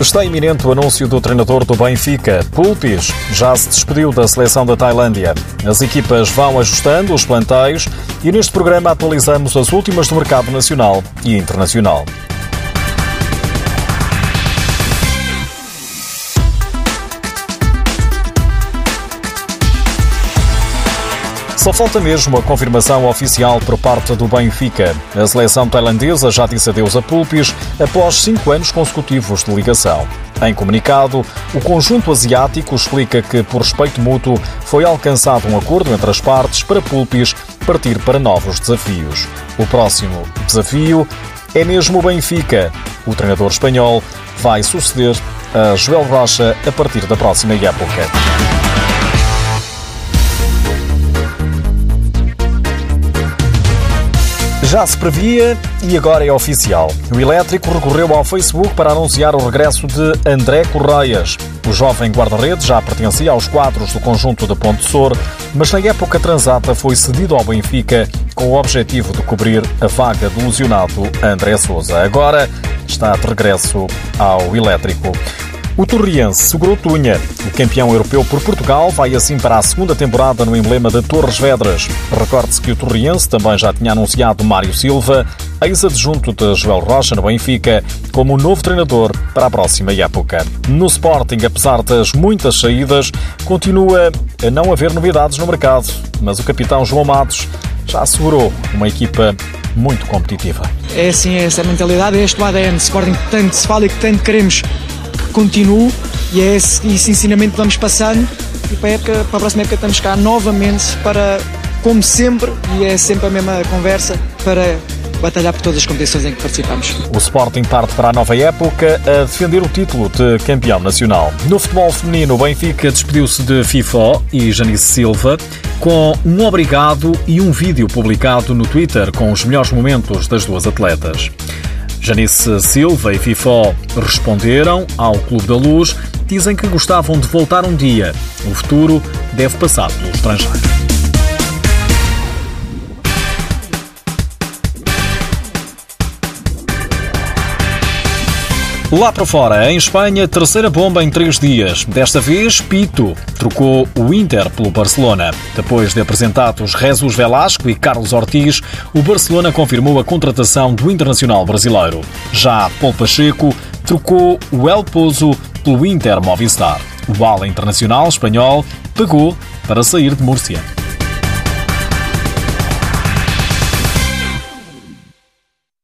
Está iminente o anúncio do treinador do Benfica, Pulpis. Já se despediu da seleção da Tailândia. As equipas vão ajustando os planteios e neste programa atualizamos as últimas do mercado nacional e internacional. Só falta mesmo a confirmação oficial por parte do Benfica. A seleção tailandesa já disse adeus a Pulpis após cinco anos consecutivos de ligação. Em comunicado, o conjunto asiático explica que, por respeito mútuo, foi alcançado um acordo entre as partes para Pulpis partir para novos desafios. O próximo desafio é mesmo o Benfica. O treinador espanhol vai suceder a Joel Rocha a partir da próxima época. Já se previa e agora é oficial. O elétrico recorreu ao Facebook para anunciar o regresso de André Correias. O jovem guarda-redes já pertencia aos quadros do conjunto de Ponte Sor, mas na época transata foi cedido ao Benfica com o objetivo de cobrir a vaga do lesionado André Souza. Agora está de regresso ao elétrico. O Torriense segurou Tunha. O campeão europeu por Portugal vai assim para a segunda temporada no emblema de Torres Vedras. Recorde-se que o Torriense também já tinha anunciado Mário Silva, ex-adjunto de Joel Rocha no Benfica, como novo treinador para a próxima época. No Sporting, apesar das muitas saídas, continua a não haver novidades no mercado, mas o capitão João Matos já assegurou uma equipa muito competitiva. É assim, é essa mentalidade, é este o ADN. Sporting que tanto se fala e que tanto queremos continuo e é esse, esse ensinamento que vamos passando e para a, época, para a próxima época estamos cá novamente para, como sempre, e é sempre a mesma conversa, para batalhar por todas as competições em que participamos. O Sporting parte para a nova época a defender o título de campeão nacional. No futebol feminino, o Benfica despediu-se de FIFA e Janice Silva com um obrigado e um vídeo publicado no Twitter com os melhores momentos das duas atletas. Janice Silva e Fifó responderam ao Clube da Luz, dizem que gostavam de voltar um dia. O futuro deve passar pelo estrangeiro. Lá para fora, em Espanha, terceira bomba em três dias. Desta vez, Pito trocou o Inter pelo Barcelona. Depois de apresentados Jesus Velasco e Carlos Ortiz, o Barcelona confirmou a contratação do internacional brasileiro. Já Paul Pacheco trocou o El Pozo pelo Inter Movistar. O ala internacional espanhol pagou para sair de Múrcia.